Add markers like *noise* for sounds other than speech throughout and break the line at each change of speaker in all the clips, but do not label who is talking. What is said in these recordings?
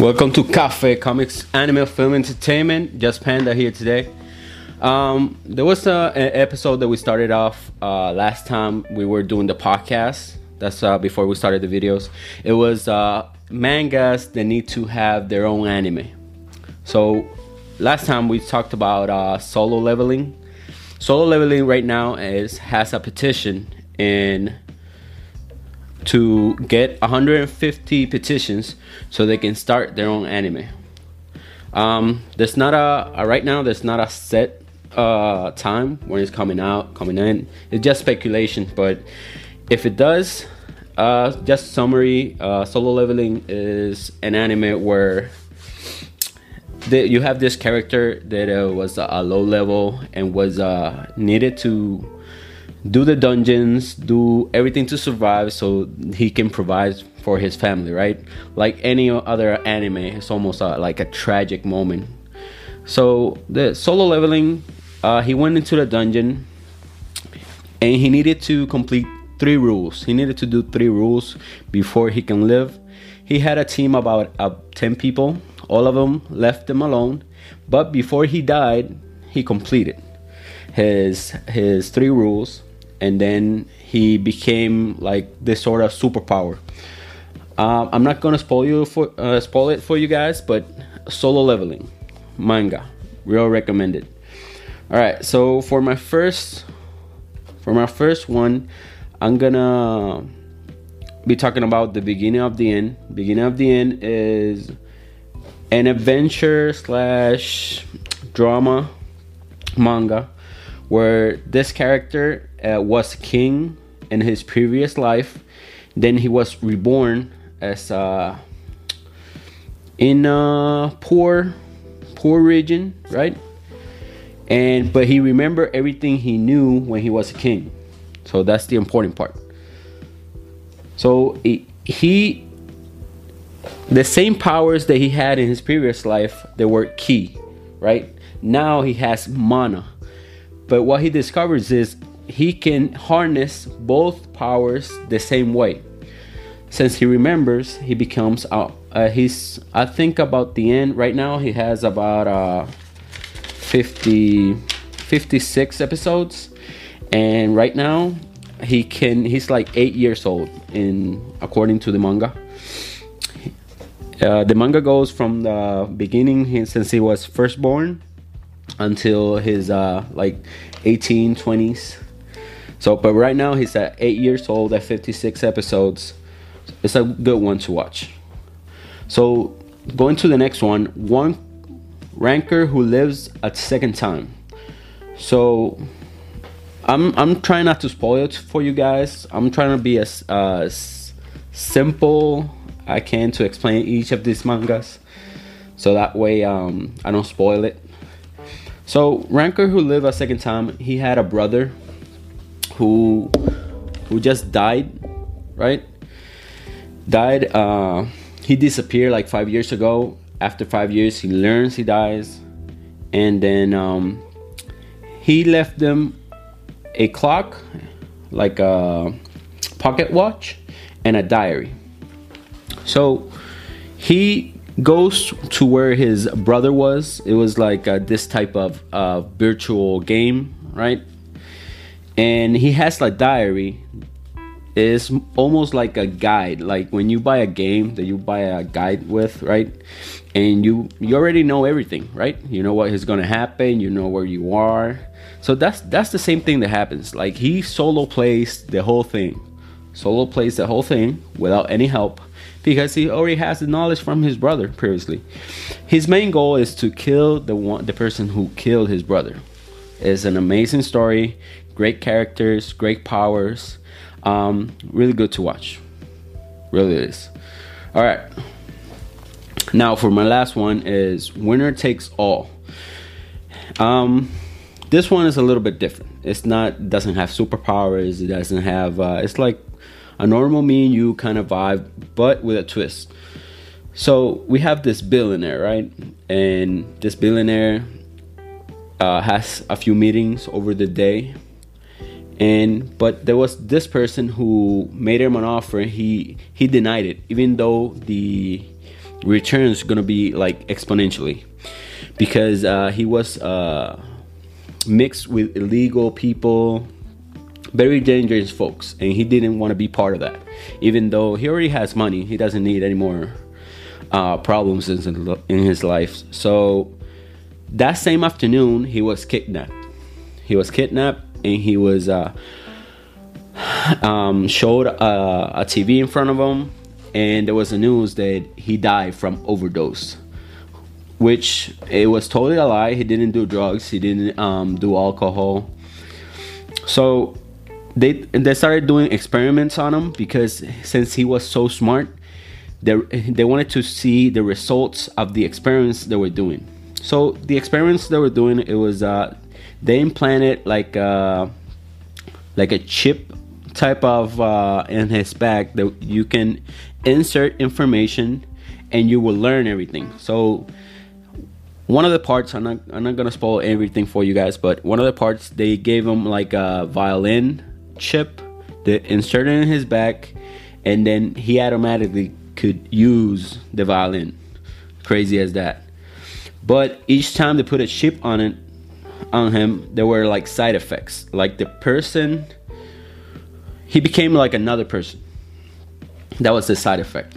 Welcome to Cafe Comics Anime Film Entertainment. Just Panda here today. Um, there was an episode that we started off uh, last time we were doing the podcast. That's uh, before we started the videos. It was uh, mangas that need to have their own anime. So last time we talked about uh, solo leveling. Solo leveling right now is has a petition in to get 150 petitions so they can start their own anime. Um, there's not a, a right now. There's not a set uh, time when it's coming out, coming in. It's just speculation, but if it does, uh, just summary. Uh, solo leveling is an anime where the, you have this character that uh, was a low level and was uh, needed to do the dungeons, do everything to survive so he can provide for his family, right? Like any other anime, it's almost a, like a tragic moment. So the solo leveling, uh, he went into the dungeon and he needed to complete three rules. He needed to do three rules before he can live. He had a team about uh, 10 people. All of them left him alone. But before he died, he completed his his three rules and then he became like this sort of superpower. Um, I'm not gonna spoil you for uh, spoil it for you guys, but solo leveling manga, real recommended. All right, so for my first for my first one, I'm gonna be talking about the beginning of the end. Beginning of the end is an adventure slash drama manga where this character uh, was king in his previous life. Then he was reborn as uh, in a poor, poor region, right? And but he remembered everything he knew when he was a king. So that's the important part. So he, he the same powers that he had in his previous life, they were key, right? Now he has mana but what he discovers is he can harness both powers the same way. Since he remembers, he becomes uh, uh, he's I think about the end right now he has about uh 50 56 episodes and right now he can he's like 8 years old in according to the manga. Uh, the manga goes from the beginning since he was first born until his uh, like 18 20s so but right now he's at 8 years old at 56 episodes. It's a good one to watch. So going to the next one one ranker who lives a second time. So i'm i'm trying not to spoil it for you guys. I'm trying to be as uh, simple i can to explain each of these mangas. So that way um, i don't spoil it so Ranker, who lived a second time, he had a brother who who just died, right? Died. Uh, he disappeared like five years ago. After five years, he learns he dies, and then um, he left them a clock, like a pocket watch, and a diary. So he goes to where his brother was. It was like uh, this type of uh, virtual game, right? And he has like diary. It's almost like a guide, like when you buy a game that you buy a guide with, right? And you you already know everything, right? You know what is gonna happen. You know where you are. So that's that's the same thing that happens. Like he solo plays the whole thing, solo plays the whole thing without any help because he already has the knowledge from his brother previously. His main goal is to kill the one the person who killed his brother. It's an amazing story, great characters, great powers, um, really good to watch. Really is. All right. Now for my last one is winner takes all. Um, this one is a little bit different. It's not doesn't have superpowers. It doesn't have. Uh, it's like a normal me and you kind of vibe, but with a twist. So we have this billionaire, right? And this billionaire uh, has a few meetings over the day. And but there was this person who made him an offer. He he denied it, even though the returns gonna be like exponentially because uh, he was uh, mixed with illegal people very dangerous folks and he didn't want to be part of that. Even though he already has money he doesn't need any more uh, problems in, in his life. So that same afternoon he was kidnapped. He was kidnapped and he was uh, *sighs* um, showed a, a tv in front of him and there was a news that he died from overdose which it was totally a lie. He didn't do drugs. He didn't um, do alcohol. So they they started doing experiments on him because since he was so smart they, they wanted to see the results of the experiments they were doing. So the experiments they were doing it was uh, they implanted like uh, like a chip type of uh, in his back that you can insert information and you will learn everything. So one of the parts I'm not, I'm not gonna spoil everything for you guys but one of the parts they gave him like a violin chip that inserted in his back and then he automatically could use the violin. Crazy as that. But each time they put a chip on it on him there were like side effects. Like the person he became like another person. That was the side effect.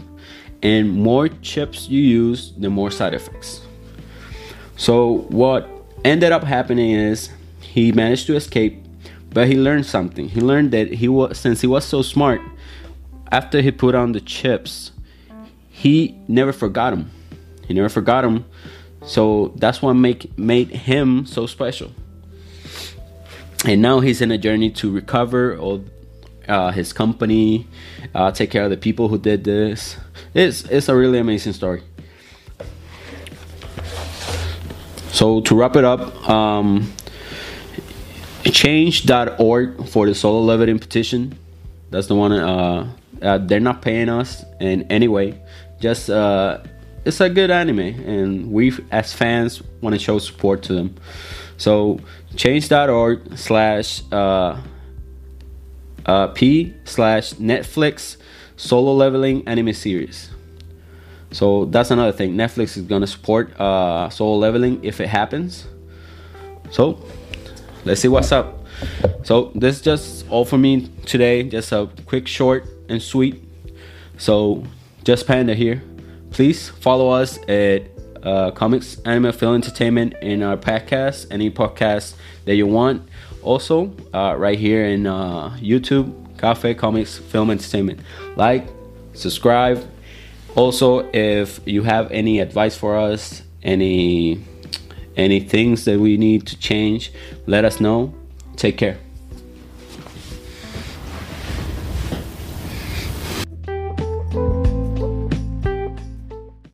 And more chips you use the more side effects. So what ended up happening is he managed to escape but he learned something. He learned that he was since he was so smart after he put on the chips he never forgot him he never forgot him so that's what make made him so special. And now he's in a journey to recover all uh, his company uh, take care of the people who did this. It's it's a really amazing story. So to wrap it up um, change.org for the solo leveling petition. That's the one uh, uh, they're not paying us. In any way just uh, it's a good anime. And we as fans want to show support to them. So change.org slash uh, uh, p slash netflix solo leveling anime series. So that's another thing. Netflix is gonna support uh, solo leveling if it happens. So let's see what's up. So this is just all for me today. Just a quick, short, and sweet. So just Panda here. Please follow us at uh, Comics Anime Film Entertainment in our podcast, any podcast that you want. Also, uh, right here in uh, YouTube, Cafe Comics Film Entertainment. Like, subscribe. Also, if you have any advice for us, any any things that we need to change, let us know. Take care.